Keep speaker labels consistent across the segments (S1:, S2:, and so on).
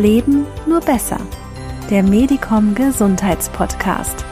S1: Leben nur besser. Der Medicom Gesundheitspodcast.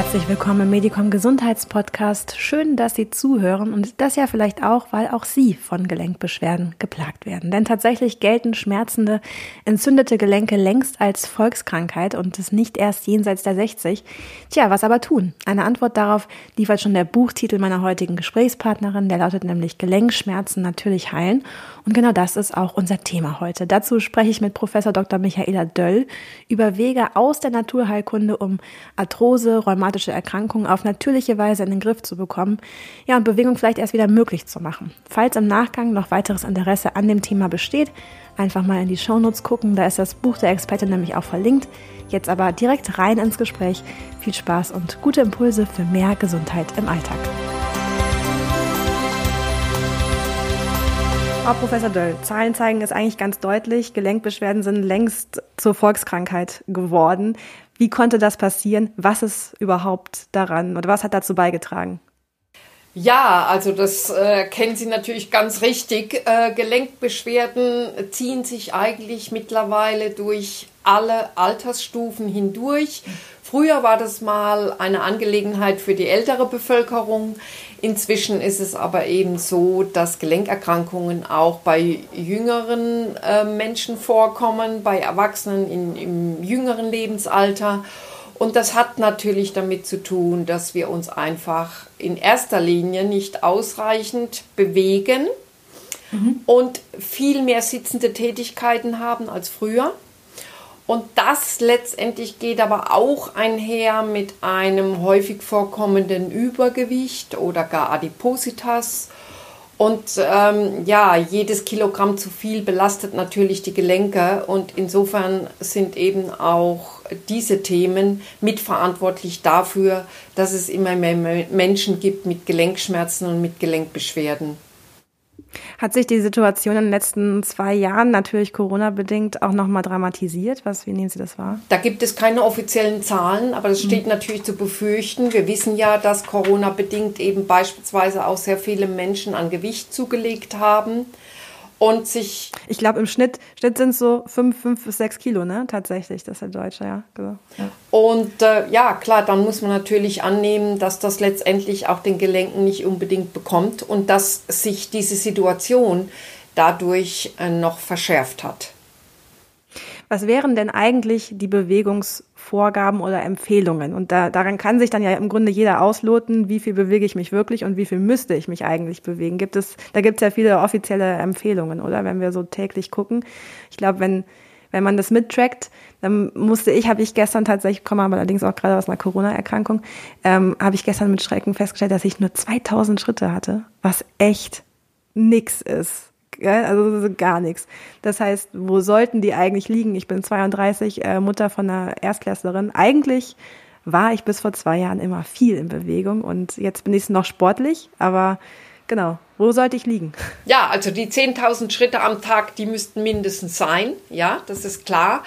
S1: Herzlich willkommen im Medicom Gesundheitspodcast. Schön, dass Sie zuhören und das ja vielleicht auch, weil auch Sie von Gelenkbeschwerden geplagt werden. Denn tatsächlich gelten schmerzende, entzündete Gelenke längst als Volkskrankheit und es nicht erst jenseits der 60. Tja, was aber tun? Eine Antwort darauf liefert schon der Buchtitel meiner heutigen Gesprächspartnerin. Der lautet nämlich Gelenkschmerzen natürlich heilen. Und genau das ist auch unser Thema heute. Dazu spreche ich mit Professor Dr. Michaela Döll über Wege aus der Naturheilkunde, um Arthrose, rheumatische Erkrankungen auf natürliche Weise in den Griff zu bekommen. Ja, und Bewegung vielleicht erst wieder möglich zu machen. Falls im Nachgang noch weiteres Interesse an dem Thema besteht, einfach mal in die Shownotes gucken. Da ist das Buch der Expertin nämlich auch verlinkt. Jetzt aber direkt rein ins Gespräch. Viel Spaß und gute Impulse für mehr Gesundheit im Alltag. Frau Professor Döll, Zahlen zeigen es eigentlich ganz deutlich, Gelenkbeschwerden sind längst zur Volkskrankheit geworden. Wie konnte das passieren? Was ist überhaupt daran oder was hat dazu beigetragen?
S2: Ja, also das äh, kennen Sie natürlich ganz richtig. Äh, Gelenkbeschwerden ziehen sich eigentlich mittlerweile durch alle Altersstufen hindurch. Früher war das mal eine Angelegenheit für die ältere Bevölkerung. Inzwischen ist es aber eben so, dass Gelenkerkrankungen auch bei jüngeren äh, Menschen vorkommen, bei Erwachsenen in, im jüngeren Lebensalter. Und das hat natürlich damit zu tun, dass wir uns einfach in erster Linie nicht ausreichend bewegen mhm. und viel mehr sitzende Tätigkeiten haben als früher. Und das letztendlich geht aber auch einher mit einem häufig vorkommenden Übergewicht oder gar Adipositas. Und ähm, ja, jedes Kilogramm zu viel belastet natürlich die Gelenke und insofern sind eben auch diese Themen mitverantwortlich dafür, dass es immer mehr Menschen gibt mit Gelenkschmerzen und mit Gelenkbeschwerden.
S1: Hat sich die Situation in den letzten zwei Jahren natürlich Corona-bedingt auch nochmal dramatisiert? Was, wie nehmen Sie das wahr?
S2: Da gibt es keine offiziellen Zahlen, aber das steht mhm. natürlich zu befürchten. Wir wissen ja, dass Corona-bedingt eben beispielsweise auch sehr viele Menschen an Gewicht zugelegt haben und sich.
S1: Ich glaube, im Schnitt, Schnitt sind es so fünf, fünf bis sechs Kilo, ne? Tatsächlich, das ist der Deutsche, ja.
S2: Genau. ja. Und äh, ja, klar, dann muss man natürlich annehmen, dass das letztendlich auch den Gelenken nicht unbedingt bekommt und dass sich diese Situation dadurch äh, noch verschärft hat.
S1: Was wären denn eigentlich die Bewegungsvorgaben oder Empfehlungen? Und da, daran kann sich dann ja im Grunde jeder ausloten, wie viel bewege ich mich wirklich und wie viel müsste ich mich eigentlich bewegen. Gibt es, da gibt es ja viele offizielle Empfehlungen, oder? Wenn wir so täglich gucken. Ich glaube, wenn, wenn man das mittrackt, dann musste ich, habe ich gestern tatsächlich, komme aber allerdings auch gerade aus einer Corona-Erkrankung, ähm, habe ich gestern mit Schrecken festgestellt, dass ich nur 2000 Schritte hatte, was echt nix ist also gar nichts. Das heißt, wo sollten die eigentlich liegen? Ich bin 32, äh, Mutter von einer Erstklässlerin. Eigentlich war ich bis vor zwei Jahren immer viel in Bewegung und jetzt bin ich noch sportlich, aber genau, wo sollte ich liegen?
S2: Ja, also die 10.000 Schritte am Tag, die müssten mindestens sein, ja, das ist klar.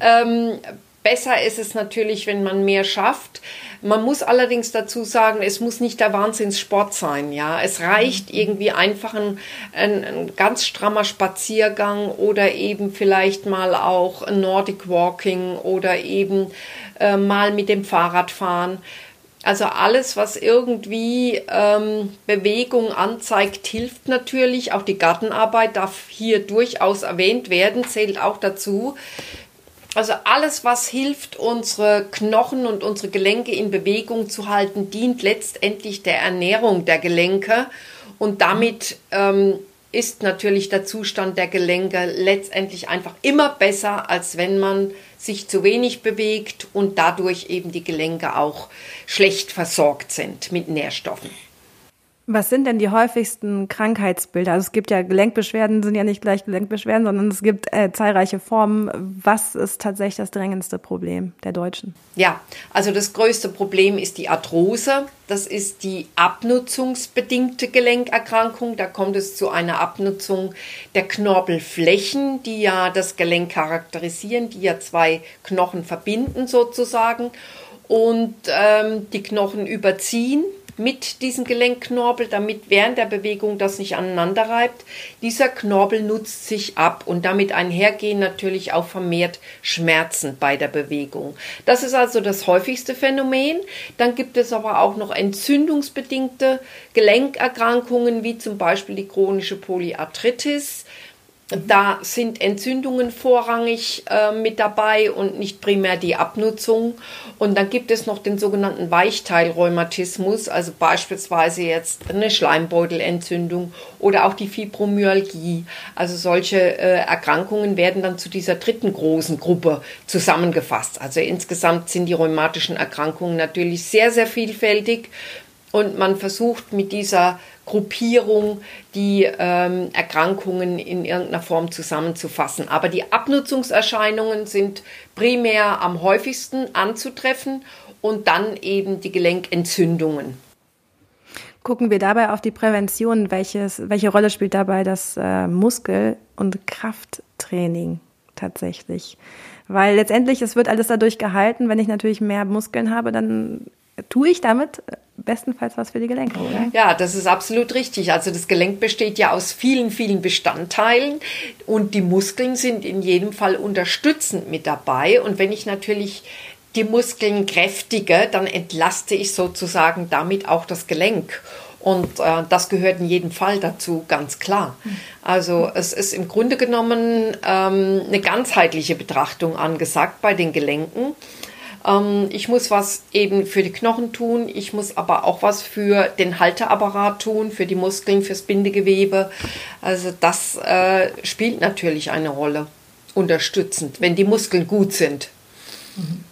S2: Ähm, Besser ist es natürlich, wenn man mehr schafft. Man muss allerdings dazu sagen, es muss nicht der Wahnsinnssport sein. Ja, es reicht mhm. irgendwie einfach ein, ein, ein ganz strammer Spaziergang oder eben vielleicht mal auch ein Nordic Walking oder eben äh, mal mit dem Fahrrad fahren. Also alles, was irgendwie ähm, Bewegung anzeigt, hilft natürlich. Auch die Gartenarbeit darf hier durchaus erwähnt werden, zählt auch dazu. Also alles, was hilft, unsere Knochen und unsere Gelenke in Bewegung zu halten, dient letztendlich der Ernährung der Gelenke und damit ähm, ist natürlich der Zustand der Gelenke letztendlich einfach immer besser, als wenn man sich zu wenig bewegt und dadurch eben die Gelenke auch schlecht versorgt sind mit Nährstoffen.
S1: Was sind denn die häufigsten Krankheitsbilder? Also es gibt ja Gelenkbeschwerden, sind ja nicht gleich Gelenkbeschwerden, sondern es gibt äh, zahlreiche Formen. Was ist tatsächlich das drängendste Problem der Deutschen?
S2: Ja, also das größte Problem ist die Arthrose. Das ist die abnutzungsbedingte Gelenkerkrankung. Da kommt es zu einer Abnutzung der Knorpelflächen, die ja das Gelenk charakterisieren, die ja zwei Knochen verbinden sozusagen und ähm, die Knochen überziehen mit diesem Gelenkknorpel, damit während der Bewegung das nicht aneinander reibt. Dieser Knorpel nutzt sich ab und damit einhergehen natürlich auch vermehrt Schmerzen bei der Bewegung. Das ist also das häufigste Phänomen. Dann gibt es aber auch noch entzündungsbedingte Gelenkerkrankungen, wie zum Beispiel die chronische Polyarthritis da sind Entzündungen vorrangig äh, mit dabei und nicht primär die Abnutzung. Und dann gibt es noch den sogenannten Weichteilrheumatismus, also beispielsweise jetzt eine Schleimbeutelentzündung oder auch die Fibromyalgie. Also solche äh, Erkrankungen werden dann zu dieser dritten großen Gruppe zusammengefasst. Also insgesamt sind die rheumatischen Erkrankungen natürlich sehr, sehr vielfältig und man versucht mit dieser Gruppierung die ähm, Erkrankungen in irgendeiner Form zusammenzufassen. Aber die Abnutzungserscheinungen sind primär am häufigsten anzutreffen und dann eben die Gelenkentzündungen.
S1: Gucken wir dabei auf die Prävention. Welches, welche Rolle spielt dabei das äh, Muskel- und Krafttraining tatsächlich? Weil letztendlich, es wird alles dadurch gehalten, wenn ich natürlich mehr Muskeln habe, dann tue ich damit bestenfalls was für die Gelenke, oder?
S2: Ja, das ist absolut richtig. Also das Gelenk besteht ja aus vielen, vielen Bestandteilen und die Muskeln sind in jedem Fall unterstützend mit dabei. Und wenn ich natürlich die Muskeln kräftige, dann entlaste ich sozusagen damit auch das Gelenk. Und äh, das gehört in jedem Fall dazu, ganz klar. Also es ist im Grunde genommen ähm, eine ganzheitliche Betrachtung angesagt bei den Gelenken. Ähm, ich muss was eben für die Knochen tun, ich muss aber auch was für den Halteapparat tun, für die Muskeln, fürs Bindegewebe. Also das äh, spielt natürlich eine Rolle, unterstützend, wenn die Muskeln gut sind.
S1: Mhm.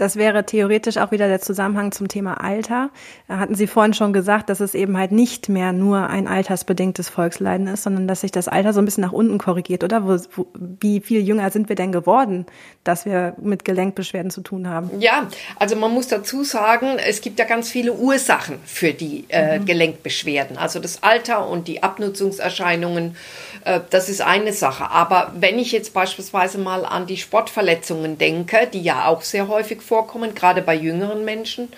S1: Das wäre theoretisch auch wieder der Zusammenhang zum Thema Alter. Da hatten Sie vorhin schon gesagt, dass es eben halt nicht mehr nur ein altersbedingtes Volksleiden ist, sondern dass sich das Alter so ein bisschen nach unten korrigiert, oder? Wo, wo, wie viel jünger sind wir denn geworden, dass wir mit Gelenkbeschwerden zu tun haben?
S2: Ja, also man muss dazu sagen, es gibt ja ganz viele Ursachen für die äh, mhm. Gelenkbeschwerden. Also das Alter und die Abnutzungserscheinungen, äh, das ist eine Sache. Aber wenn ich jetzt beispielsweise mal an die Sportverletzungen denke, die ja auch sehr häufig vorkommen, gerade bei jüngeren Menschen.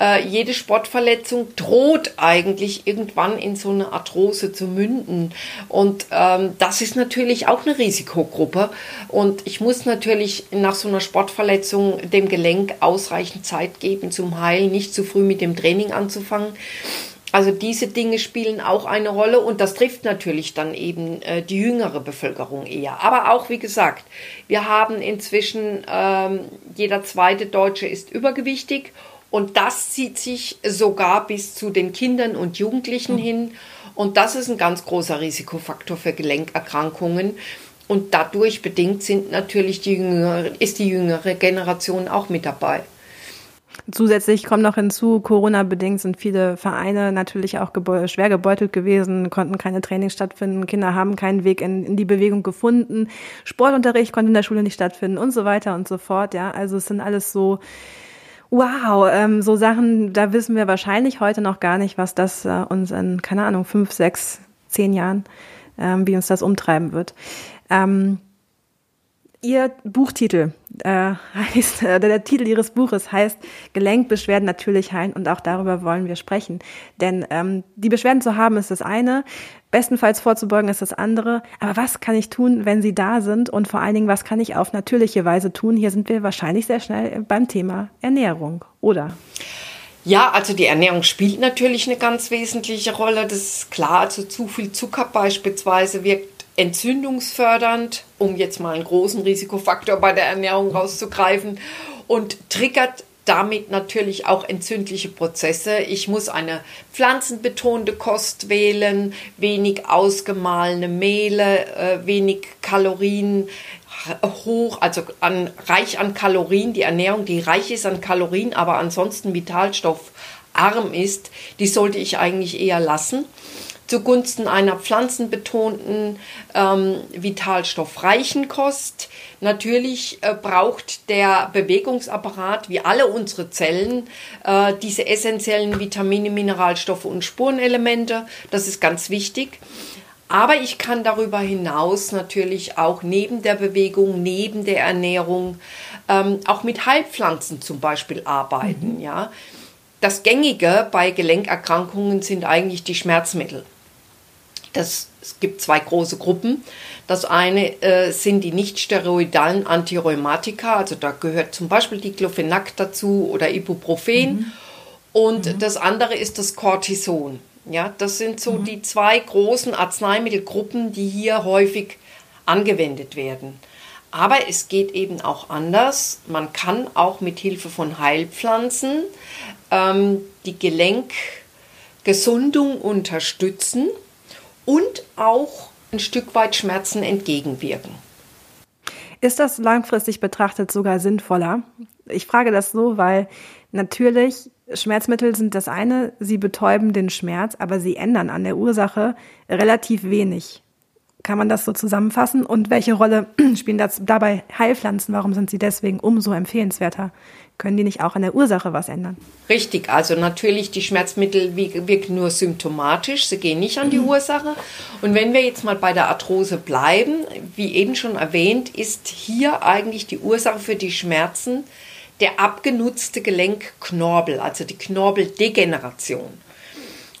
S2: Äh, jede Sportverletzung droht eigentlich irgendwann in so eine Arthrose zu münden. Und ähm, das ist natürlich auch eine Risikogruppe. Und ich muss natürlich nach so einer Sportverletzung dem Gelenk ausreichend Zeit geben zum Heilen, nicht zu früh mit dem Training anzufangen. Also diese Dinge spielen auch eine Rolle und das trifft natürlich dann eben äh, die jüngere Bevölkerung eher. Aber auch, wie gesagt, wir haben inzwischen, ähm, jeder zweite Deutsche ist übergewichtig und das zieht sich sogar bis zu den Kindern und Jugendlichen mhm. hin. Und das ist ein ganz großer Risikofaktor für Gelenkerkrankungen. Und dadurch bedingt sind natürlich die jüngere, ist die jüngere Generation auch mit dabei.
S1: Zusätzlich kommt noch hinzu, Corona-bedingt sind viele Vereine natürlich auch gebe schwer gebeutelt gewesen, konnten keine Trainings stattfinden, Kinder haben keinen Weg in, in, die Bewegung gefunden, Sportunterricht konnte in der Schule nicht stattfinden und so weiter und so fort. Ja, also es sind alles so, wow, ähm, so Sachen, da wissen wir wahrscheinlich heute noch gar nicht, was das äh, uns in, keine Ahnung, fünf, sechs, zehn Jahren, ähm, wie uns das umtreiben wird. Ähm, Ihr Buchtitel äh, heißt, äh, der Titel Ihres Buches heißt Gelenkbeschwerden natürlich heilen und auch darüber wollen wir sprechen. Denn ähm, die Beschwerden zu haben ist das eine, bestenfalls vorzubeugen ist das andere. Aber was kann ich tun, wenn sie da sind und vor allen Dingen, was kann ich auf natürliche Weise tun? Hier sind wir wahrscheinlich sehr schnell beim Thema Ernährung, oder?
S2: Ja, also die Ernährung spielt natürlich eine ganz wesentliche Rolle. Das ist klar. Also zu viel Zucker beispielsweise wirkt entzündungsfördernd, um jetzt mal einen großen Risikofaktor bei der Ernährung rauszugreifen und triggert damit natürlich auch entzündliche Prozesse. Ich muss eine pflanzenbetonte Kost wählen, wenig ausgemahlene Mehle, äh, wenig Kalorien hoch, also an, reich an Kalorien. Die Ernährung, die reich ist an Kalorien, aber ansonsten vitalstoffarm ist, die sollte ich eigentlich eher lassen zugunsten einer pflanzenbetonten, ähm, vitalstoffreichen Kost. Natürlich äh, braucht der Bewegungsapparat, wie alle unsere Zellen, äh, diese essentiellen Vitamine, Mineralstoffe und Spurenelemente. Das ist ganz wichtig. Aber ich kann darüber hinaus natürlich auch neben der Bewegung, neben der Ernährung, ähm, auch mit Heilpflanzen zum Beispiel arbeiten. Mhm. Ja das Gängige bei Gelenkerkrankungen sind eigentlich die Schmerzmittel. Das, es gibt zwei große Gruppen. Das eine äh, sind die nicht-steroidalen Antirheumatika, also da gehört zum Beispiel Diclofenac dazu oder Ibuprofen. Mhm. Und mhm. das andere ist das Cortison. Ja, das sind so mhm. die zwei großen Arzneimittelgruppen, die hier häufig angewendet werden. Aber es geht eben auch anders. Man kann auch mit Hilfe von Heilpflanzen ähm, die Gelenkgesundung unterstützen und auch ein Stück weit Schmerzen entgegenwirken.
S1: Ist das langfristig betrachtet sogar sinnvoller? Ich frage das so, weil natürlich Schmerzmittel sind das eine, sie betäuben den Schmerz, aber sie ändern an der Ursache relativ wenig. Kann man das so zusammenfassen? Und welche Rolle spielen das dabei Heilpflanzen? Warum sind sie deswegen umso empfehlenswerter? Können die nicht auch an der Ursache was ändern?
S2: Richtig, also natürlich, die Schmerzmittel wirken nur symptomatisch, sie gehen nicht an die mhm. Ursache. Und wenn wir jetzt mal bei der Arthrose bleiben, wie eben schon erwähnt, ist hier eigentlich die Ursache für die Schmerzen der abgenutzte Gelenkknorbel, also die Knorpeldegeneration.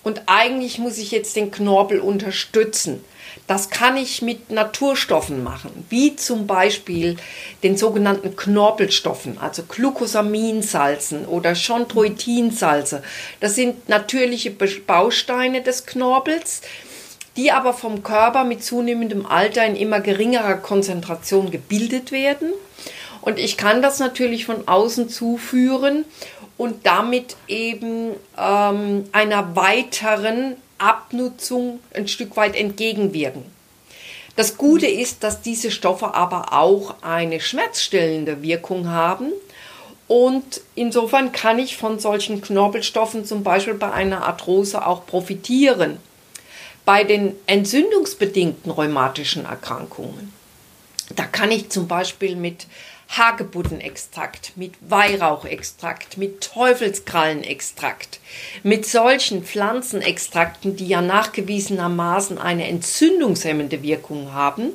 S2: Und eigentlich muss ich jetzt den Knorpel unterstützen. Das kann ich mit Naturstoffen machen, wie zum Beispiel den sogenannten Knorpelstoffen, also Glucosaminsalzen oder Chondroitinsalze. Das sind natürliche Bausteine des Knorpels, die aber vom Körper mit zunehmendem Alter in immer geringerer Konzentration gebildet werden. Und ich kann das natürlich von außen zuführen und damit eben ähm, einer weiteren Abnutzung ein Stück weit entgegenwirken. Das Gute ist, dass diese Stoffe aber auch eine schmerzstillende Wirkung haben. Und insofern kann ich von solchen Knorpelstoffen zum Beispiel bei einer Arthrose auch profitieren. Bei den entzündungsbedingten rheumatischen Erkrankungen, da kann ich zum Beispiel mit Hagebuttenextrakt, mit Weihrauchextrakt, mit Teufelskrallenextrakt, mit solchen Pflanzenextrakten, die ja nachgewiesenermaßen eine entzündungshemmende Wirkung haben.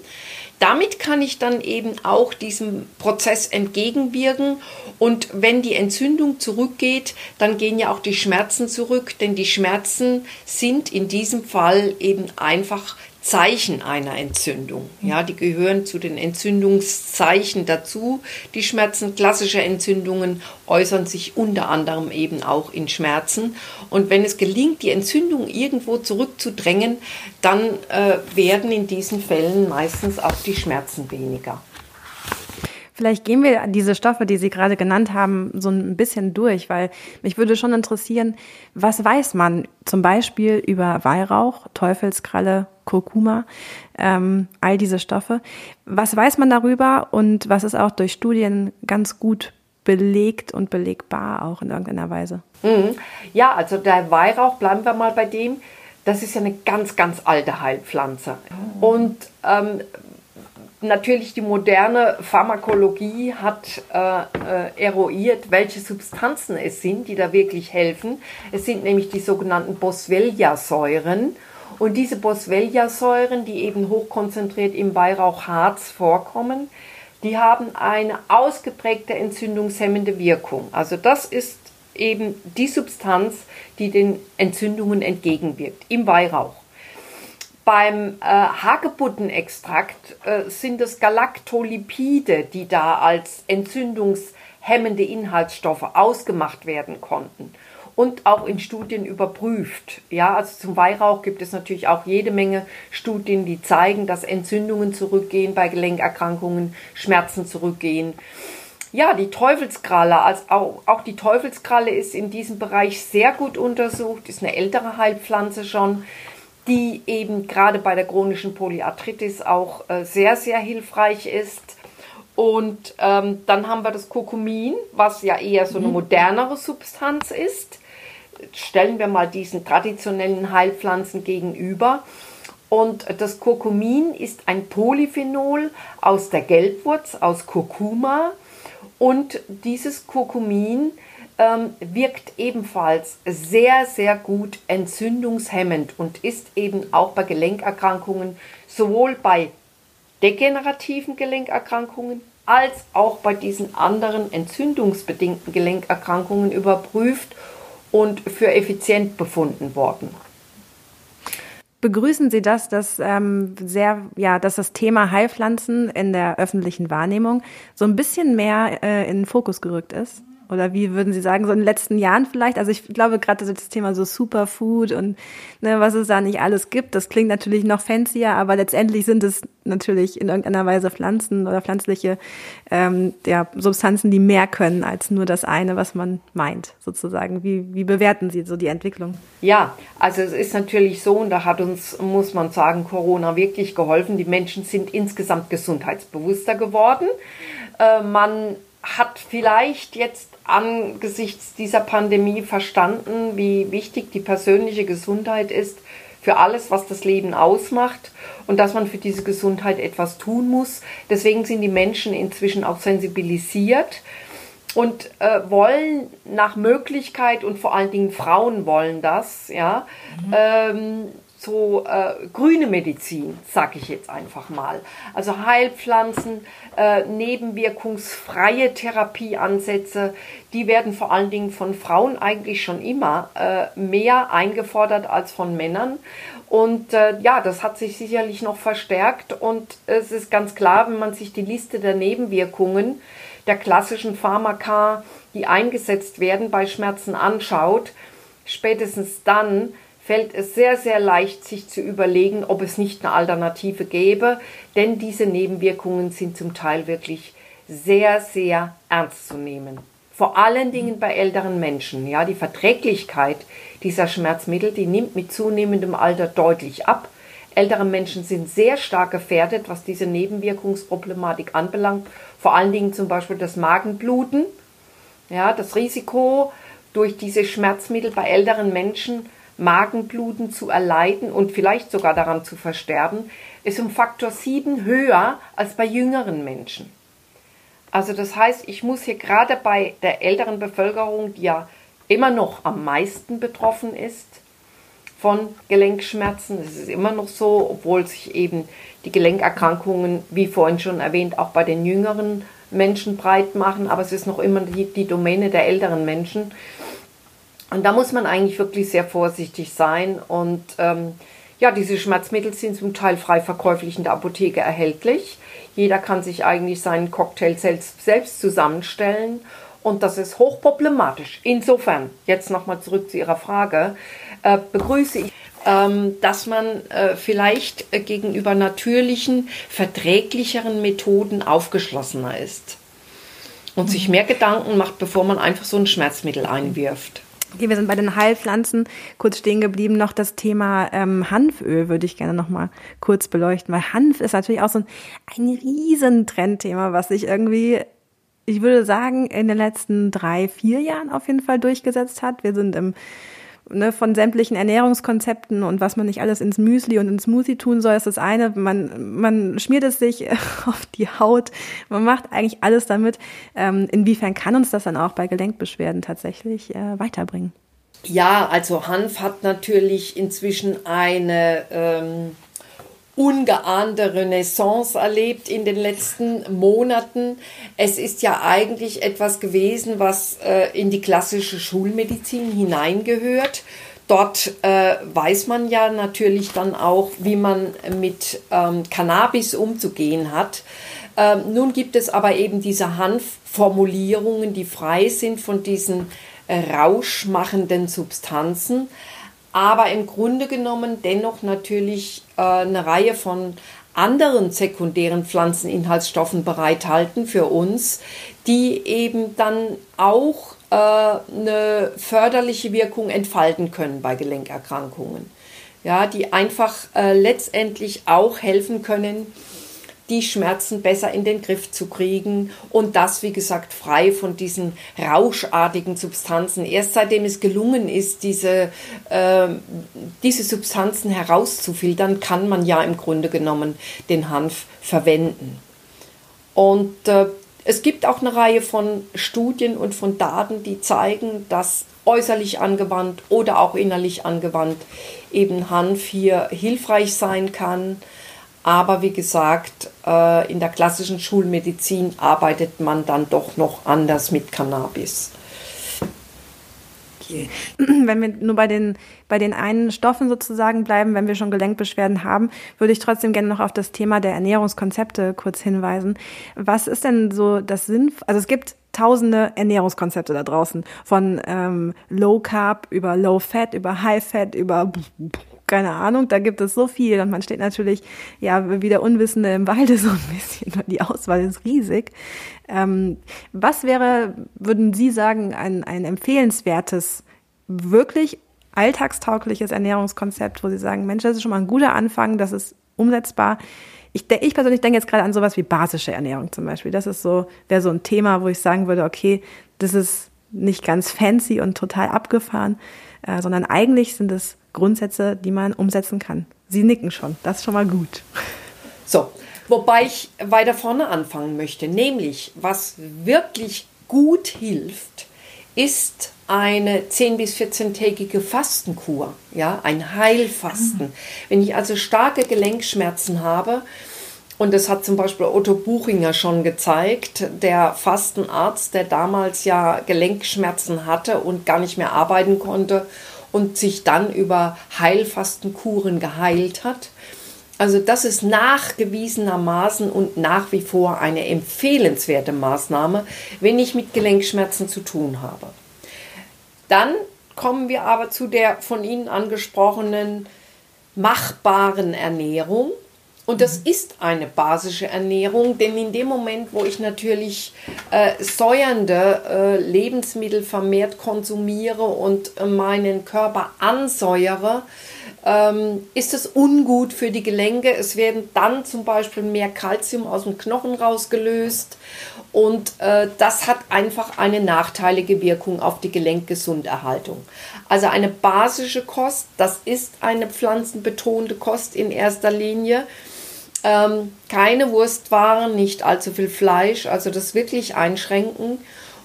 S2: Damit kann ich dann eben auch diesem Prozess entgegenwirken und wenn die Entzündung zurückgeht, dann gehen ja auch die Schmerzen zurück, denn die Schmerzen sind in diesem Fall eben einfach Zeichen einer Entzündung. Ja, die gehören zu den Entzündungszeichen dazu. Die Schmerzen klassischer Entzündungen äußern sich unter anderem eben auch in Schmerzen. Und wenn es gelingt, die Entzündung irgendwo zurückzudrängen, dann äh, werden in diesen Fällen meistens auch die Schmerzen weniger.
S1: Vielleicht gehen wir diese Stoffe, die Sie gerade genannt haben, so ein bisschen durch, weil mich würde schon interessieren, was weiß man zum Beispiel über Weihrauch, Teufelskralle, Kurkuma, ähm, all diese Stoffe. Was weiß man darüber und was ist auch durch Studien ganz gut belegt und belegbar auch in irgendeiner Weise?
S2: Mhm. Ja, also der Weihrauch, bleiben wir mal bei dem, das ist ja eine ganz, ganz alte Heilpflanze. Oh. Und ähm, natürlich die moderne Pharmakologie hat äh, äh, eruiert, welche Substanzen es sind, die da wirklich helfen. Es sind nämlich die sogenannten Boswellia-Säuren. Und diese Boswellia-Säuren, die eben hochkonzentriert im Weihrauchharz vorkommen, die haben eine ausgeprägte entzündungshemmende Wirkung. Also das ist eben die Substanz, die den Entzündungen entgegenwirkt im Weihrauch. Beim äh, Hagebuttenextrakt äh, sind es Galaktolipide, die da als entzündungshemmende Inhaltsstoffe ausgemacht werden konnten und auch in Studien überprüft. Ja, also zum Weihrauch gibt es natürlich auch jede Menge Studien, die zeigen, dass Entzündungen zurückgehen bei Gelenkerkrankungen, Schmerzen zurückgehen. Ja, die Teufelskralle, also auch, auch die Teufelskralle ist in diesem Bereich sehr gut untersucht, ist eine ältere Heilpflanze schon die eben gerade bei der chronischen Polyarthritis auch äh, sehr, sehr hilfreich ist. Und ähm, dann haben wir das Kurkumin, was ja eher so eine mhm. modernere Substanz ist. Stellen wir mal diesen traditionellen Heilpflanzen gegenüber. Und das Kurkumin ist ein Polyphenol aus der Gelbwurz, aus Kurkuma. Und dieses Kurkumin ähm, wirkt ebenfalls sehr, sehr gut entzündungshemmend und ist eben auch bei Gelenkerkrankungen, sowohl bei degenerativen Gelenkerkrankungen als auch bei diesen anderen entzündungsbedingten Gelenkerkrankungen überprüft und für effizient befunden worden.
S1: Begrüßen Sie das, dass ähm, sehr, ja, dass das Thema Heilpflanzen in der öffentlichen Wahrnehmung so ein bisschen mehr äh, in den Fokus gerückt ist? Oder wie würden Sie sagen, so in den letzten Jahren vielleicht? Also ich glaube gerade das Thema so Superfood und ne, was es da nicht alles gibt, das klingt natürlich noch fancier, aber letztendlich sind es natürlich in irgendeiner Weise Pflanzen oder pflanzliche ähm, ja, Substanzen, die mehr können als nur das eine, was man meint, sozusagen. Wie, wie bewerten Sie so die Entwicklung?
S2: Ja, also es ist natürlich so, und da hat uns, muss man sagen, Corona wirklich geholfen. Die Menschen sind insgesamt gesundheitsbewusster geworden. Äh, man hat vielleicht jetzt angesichts dieser Pandemie verstanden, wie wichtig die persönliche Gesundheit ist für alles, was das Leben ausmacht und dass man für diese Gesundheit etwas tun muss. Deswegen sind die Menschen inzwischen auch sensibilisiert und äh, wollen nach Möglichkeit und vor allen Dingen Frauen wollen das, ja, mhm. ähm, so äh, grüne Medizin, sag ich jetzt einfach mal. Also Heilpflanzen, äh, nebenwirkungsfreie Therapieansätze, die werden vor allen Dingen von Frauen eigentlich schon immer äh, mehr eingefordert als von Männern. Und äh, ja, das hat sich sicherlich noch verstärkt. Und es ist ganz klar, wenn man sich die Liste der Nebenwirkungen der klassischen Pharmaka, die eingesetzt werden bei Schmerzen anschaut, spätestens dann fällt es sehr, sehr leicht, sich zu überlegen, ob es nicht eine Alternative gäbe, denn diese Nebenwirkungen sind zum Teil wirklich sehr, sehr ernst zu nehmen. Vor allen Dingen bei älteren Menschen. Ja, die Verträglichkeit dieser Schmerzmittel, die nimmt mit zunehmendem Alter deutlich ab. Ältere Menschen sind sehr stark gefährdet, was diese Nebenwirkungsproblematik anbelangt. Vor allen Dingen zum Beispiel das Magenbluten. Ja, das Risiko durch diese Schmerzmittel bei älteren Menschen Magenbluten zu erleiden und vielleicht sogar daran zu versterben, ist um Faktor 7 höher als bei jüngeren Menschen. Also das heißt, ich muss hier gerade bei der älteren Bevölkerung, die ja immer noch am meisten betroffen ist von Gelenkschmerzen, es ist immer noch so, obwohl sich eben die Gelenkerkrankungen, wie vorhin schon erwähnt, auch bei den jüngeren Menschen breit machen, aber es ist noch immer die, die Domäne der älteren Menschen. Und da muss man eigentlich wirklich sehr vorsichtig sein. Und ähm, ja, diese Schmerzmittel sind zum Teil frei verkäuflich in der Apotheke erhältlich. Jeder kann sich eigentlich seinen Cocktail selbst, selbst zusammenstellen. Und das ist hochproblematisch. Insofern, jetzt nochmal zurück zu Ihrer Frage, äh, begrüße ich, ähm, dass man äh, vielleicht äh, gegenüber natürlichen, verträglicheren Methoden aufgeschlossener ist und sich mehr Gedanken macht, bevor man einfach so ein Schmerzmittel einwirft.
S1: Okay, wir sind bei den Heilpflanzen kurz stehen geblieben. Noch das Thema ähm, Hanföl würde ich gerne noch mal kurz beleuchten, weil Hanf ist natürlich auch so ein, ein riesen was sich irgendwie, ich würde sagen, in den letzten drei, vier Jahren auf jeden Fall durchgesetzt hat. Wir sind im ne, von sämtlichen Ernährungskonzepten und was man nicht alles ins Müsli und ins Smoothie tun soll, ist das eine. Man, man schmiert es sich auf die Haut. Man macht eigentlich alles damit. Ähm, inwiefern kann uns das dann auch bei Gelenkbeschwerden tatsächlich äh, weiterbringen?
S2: Ja, also Hanf hat natürlich inzwischen eine ähm, ungeahnte Renaissance erlebt in den letzten Monaten. Es ist ja eigentlich etwas gewesen, was äh, in die klassische Schulmedizin hineingehört. Dort äh, weiß man ja natürlich dann auch, wie man mit ähm, Cannabis umzugehen hat. Ähm, nun gibt es aber eben diese Hanfformulierungen, die frei sind von diesen äh, rauschmachenden Substanzen aber im Grunde genommen dennoch natürlich äh, eine Reihe von anderen sekundären Pflanzeninhaltsstoffen bereithalten für uns, die eben dann auch äh, eine förderliche Wirkung entfalten können bei Gelenkerkrankungen. Ja, die einfach äh, letztendlich auch helfen können, die Schmerzen besser in den Griff zu kriegen und das, wie gesagt, frei von diesen rauschartigen Substanzen. Erst seitdem es gelungen ist, diese, äh, diese Substanzen herauszufiltern, kann man ja im Grunde genommen den Hanf verwenden. Und äh, es gibt auch eine Reihe von Studien und von Daten, die zeigen, dass äußerlich angewandt oder auch innerlich angewandt eben Hanf hier hilfreich sein kann. Aber wie gesagt, äh, in der klassischen Schulmedizin arbeitet man dann doch noch anders mit Cannabis.
S1: Okay. Wenn wir nur bei den, bei den einen Stoffen sozusagen bleiben, wenn wir schon Gelenkbeschwerden haben, würde ich trotzdem gerne noch auf das Thema der Ernährungskonzepte kurz hinweisen. Was ist denn so das Sinn? Also es gibt tausende Ernährungskonzepte da draußen. Von ähm, Low Carb über Low Fat, über High Fat, über keine Ahnung, da gibt es so viel und man steht natürlich ja wie der Unwissende im Walde so ein bisschen, die Auswahl ist riesig. Ähm, was wäre, würden Sie sagen, ein, ein empfehlenswertes, wirklich alltagstaugliches Ernährungskonzept, wo Sie sagen, Mensch, das ist schon mal ein guter Anfang, das ist umsetzbar. Ich, ich persönlich denke jetzt gerade an sowas wie basische Ernährung zum Beispiel. Das ist so, wäre so ein Thema, wo ich sagen würde, okay, das ist nicht ganz fancy und total abgefahren, äh, sondern eigentlich sind es Grundsätze, die man umsetzen kann. Sie nicken schon, das ist schon mal gut.
S2: So, wobei ich weiter vorne anfangen möchte, nämlich was wirklich gut hilft, ist eine 10 bis 14-tägige Fastenkur, ja, ein Heilfasten. Wenn ich also starke Gelenkschmerzen habe, und das hat zum Beispiel Otto Buchinger schon gezeigt, der Fastenarzt, der damals ja Gelenkschmerzen hatte und gar nicht mehr arbeiten konnte und sich dann über Heilfastenkuren geheilt hat. Also das ist nachgewiesenermaßen und nach wie vor eine empfehlenswerte Maßnahme, wenn ich mit Gelenkschmerzen zu tun habe. Dann kommen wir aber zu der von Ihnen angesprochenen machbaren Ernährung. Und das ist eine basische Ernährung, denn in dem Moment, wo ich natürlich äh, säuernde äh, Lebensmittel vermehrt konsumiere und äh, meinen Körper ansäuere, ähm, ist es ungut für die Gelenke. Es werden dann zum Beispiel mehr Kalzium aus dem Knochen rausgelöst und äh, das hat einfach eine nachteilige Wirkung auf die Gelenkgesunderhaltung. Also eine basische Kost, das ist eine pflanzenbetonte Kost in erster Linie ähm, keine Wurstwaren, nicht allzu viel Fleisch, also das wirklich einschränken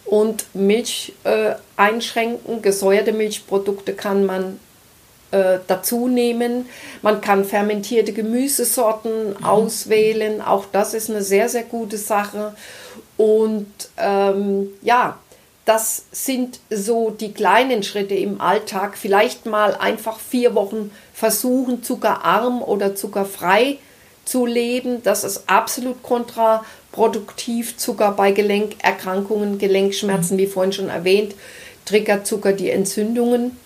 S2: und Milch äh, einschränken. Gesäuerte Milchprodukte kann man äh, dazu nehmen. Man kann fermentierte Gemüsesorten mhm. auswählen. Auch das ist eine sehr, sehr gute Sache. Und ähm, ja, das sind so die kleinen Schritte im Alltag. Vielleicht mal einfach vier Wochen versuchen, zuckerarm oder zuckerfrei zu zu leben. Das ist absolut kontraproduktiv. Zucker bei Gelenkerkrankungen, Gelenkschmerzen, wie vorhin schon erwähnt, triggert Zucker die Entzündungen.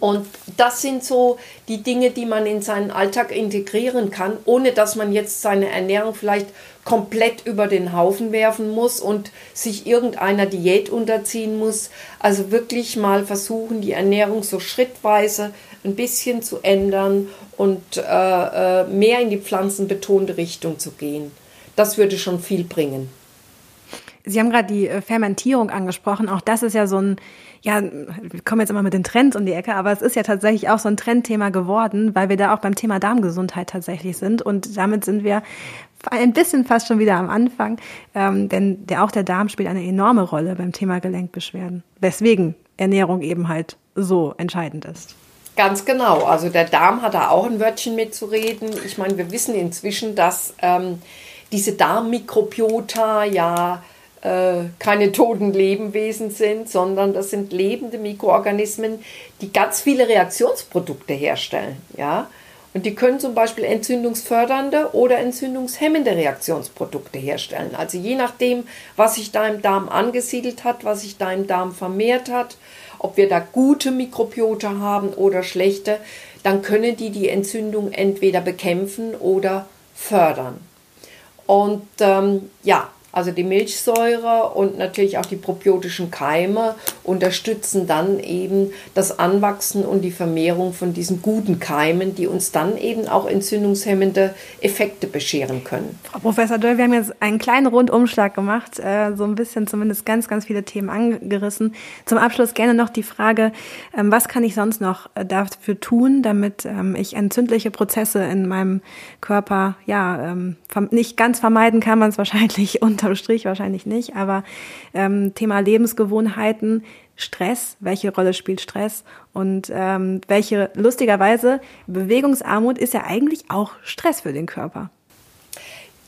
S2: Und das sind so die Dinge, die man in seinen Alltag integrieren kann, ohne dass man jetzt seine Ernährung vielleicht komplett über den Haufen werfen muss und sich irgendeiner Diät unterziehen muss. Also wirklich mal versuchen, die Ernährung so schrittweise ein bisschen zu ändern und äh, äh, mehr in die pflanzenbetonte Richtung zu gehen. Das würde schon viel bringen.
S1: Sie haben gerade die äh, Fermentierung angesprochen. Auch das ist ja so ein, ja, wir kommen jetzt immer mit den Trends um die Ecke, aber es ist ja tatsächlich auch so ein Trendthema geworden, weil wir da auch beim Thema Darmgesundheit tatsächlich sind. Und damit sind wir ein bisschen fast schon wieder am Anfang, ähm, denn der, auch der Darm spielt eine enorme Rolle beim Thema Gelenkbeschwerden. Weswegen Ernährung eben halt so entscheidend ist.
S2: Ganz genau. Also der Darm hat da auch ein Wörtchen mitzureden. Ich meine, wir wissen inzwischen, dass ähm, diese Darmmikrobiota ja keine toten Lebewesen sind, sondern das sind lebende Mikroorganismen, die ganz viele Reaktionsprodukte herstellen. Ja? Und die können zum Beispiel entzündungsfördernde oder entzündungshemmende Reaktionsprodukte herstellen. Also je nachdem, was sich da im Darm angesiedelt hat, was sich da im Darm vermehrt hat, ob wir da gute Mikrobiota haben oder schlechte, dann können die die Entzündung entweder bekämpfen oder fördern. Und ähm, ja, also die Milchsäure und natürlich auch die probiotischen Keime unterstützen dann eben das Anwachsen und die Vermehrung von diesen guten Keimen, die uns dann eben auch entzündungshemmende Effekte bescheren können.
S1: Frau Professor Döll, wir haben jetzt einen kleinen Rundumschlag gemacht, äh, so ein bisschen zumindest ganz, ganz viele Themen angerissen. Zum Abschluss gerne noch die Frage, ähm, was kann ich sonst noch äh, dafür tun, damit ähm, ich entzündliche Prozesse in meinem Körper, ja, ähm, nicht ganz vermeiden kann man es wahrscheinlich unterm Strich wahrscheinlich nicht, aber ähm, Thema Lebensgewohnheiten, Stress, welche Rolle spielt Stress und ähm, welche lustigerweise Bewegungsarmut ist ja eigentlich auch Stress für den Körper.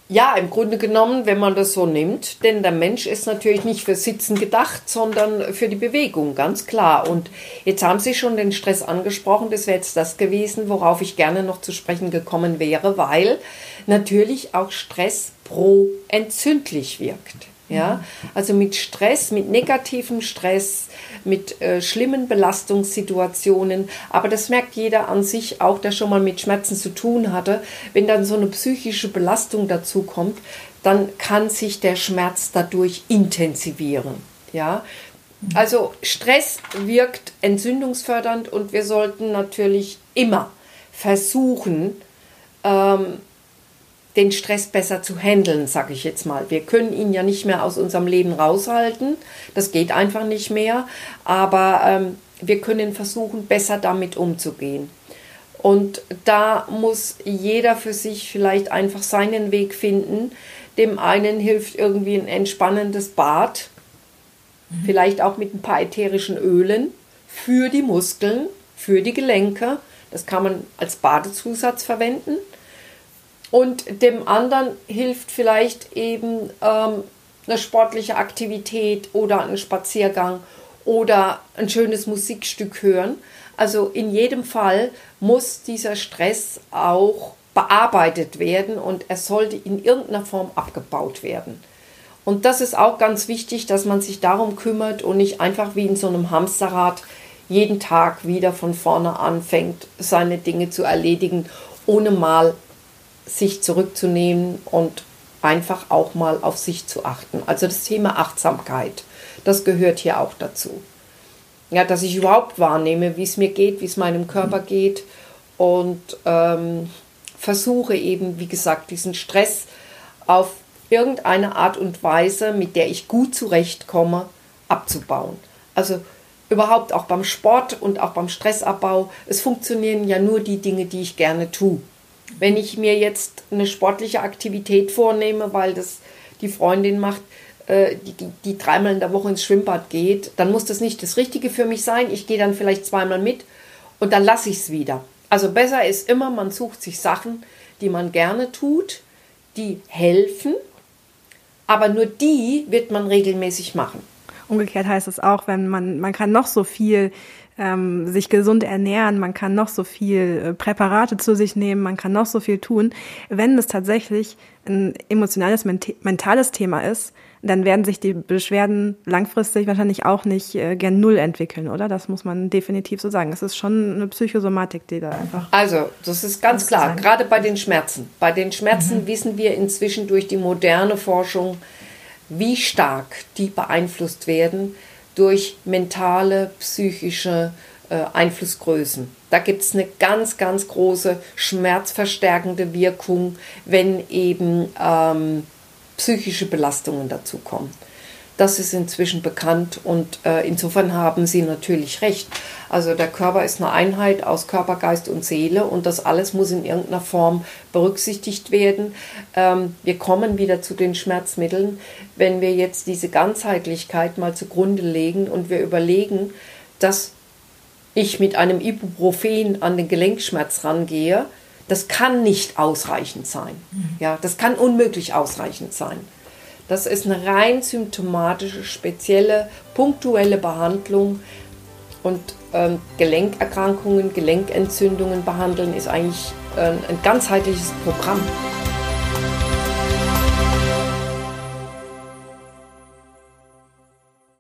S2: Ja, im Grunde genommen, wenn man das so nimmt, denn der Mensch ist natürlich nicht für Sitzen gedacht, sondern für die Bewegung, ganz klar. Und jetzt haben Sie schon den Stress angesprochen, das wäre jetzt das gewesen, worauf ich gerne noch zu sprechen gekommen wäre, weil natürlich auch Stress pro-entzündlich wirkt. Ja, also mit Stress, mit negativem Stress, mit äh, schlimmen Belastungssituationen. Aber das merkt jeder an sich auch, der schon mal mit Schmerzen zu tun hatte. Wenn dann so eine psychische Belastung dazu kommt, dann kann sich der Schmerz dadurch intensivieren. Ja, also Stress wirkt entzündungsfördernd und wir sollten natürlich immer versuchen, ähm, den Stress besser zu handeln, sage ich jetzt mal. Wir können ihn ja nicht mehr aus unserem Leben raushalten, das geht einfach nicht mehr, aber ähm, wir können versuchen, besser damit umzugehen. Und da muss jeder für sich vielleicht einfach seinen Weg finden. Dem einen hilft irgendwie ein entspannendes Bad, mhm. vielleicht auch mit ein paar ätherischen Ölen für die Muskeln, für die Gelenke. Das kann man als Badezusatz verwenden. Und dem anderen hilft vielleicht eben ähm, eine sportliche Aktivität oder ein Spaziergang oder ein schönes Musikstück hören. Also in jedem Fall muss dieser Stress auch bearbeitet werden und er sollte in irgendeiner Form abgebaut werden. Und das ist auch ganz wichtig, dass man sich darum kümmert und nicht einfach wie in so einem Hamsterrad jeden Tag wieder von vorne anfängt, seine Dinge zu erledigen, ohne mal sich zurückzunehmen und einfach auch mal auf sich zu achten. Also das Thema Achtsamkeit, das gehört hier auch dazu. Ja, dass ich überhaupt wahrnehme, wie es mir geht, wie es meinem Körper geht und ähm, versuche eben, wie gesagt, diesen Stress auf irgendeine Art und Weise, mit der ich gut zurechtkomme, abzubauen. Also überhaupt auch beim Sport und auch beim Stressabbau, es funktionieren ja nur die Dinge, die ich gerne tue. Wenn ich mir jetzt eine sportliche Aktivität vornehme, weil das die Freundin macht, äh, die, die, die dreimal in der Woche ins Schwimmbad geht, dann muss das nicht das Richtige für mich sein. Ich gehe dann vielleicht zweimal mit und dann lasse ich es wieder. Also besser ist immer, man sucht sich Sachen, die man gerne tut, die helfen, aber nur die wird man regelmäßig machen.
S1: Umgekehrt heißt es auch, wenn man, man kann noch so viel ähm, sich gesund ernähren, man kann noch so viel äh, Präparate zu sich nehmen, man kann noch so viel tun. Wenn es tatsächlich ein emotionales, mentales Thema ist, dann werden sich die Beschwerden langfristig wahrscheinlich auch nicht äh, gern null entwickeln, oder? Das muss man definitiv so sagen. Es ist schon eine Psychosomatik, die da einfach.
S2: Also, das ist ganz klar, gerade bei den Schmerzen. Bei den Schmerzen mhm. wissen wir inzwischen durch die moderne Forschung, wie stark die beeinflusst werden durch mentale, psychische äh, Einflussgrößen. Da gibt es eine ganz, ganz große schmerzverstärkende Wirkung, wenn eben ähm, psychische Belastungen dazukommen. Das ist inzwischen bekannt und äh, insofern haben Sie natürlich recht. Also der Körper ist eine Einheit aus Körper, Geist und Seele und das alles muss in irgendeiner Form berücksichtigt werden. Ähm, wir kommen wieder zu den Schmerzmitteln. Wenn wir jetzt diese Ganzheitlichkeit mal zugrunde legen und wir überlegen, dass ich mit einem Ibuprofen an den Gelenkschmerz rangehe, das kann nicht ausreichend sein. Mhm. Ja, das kann unmöglich ausreichend sein. Das ist eine rein symptomatische, spezielle, punktuelle Behandlung. Und ähm, Gelenkerkrankungen, Gelenkentzündungen behandeln ist eigentlich äh, ein ganzheitliches Programm.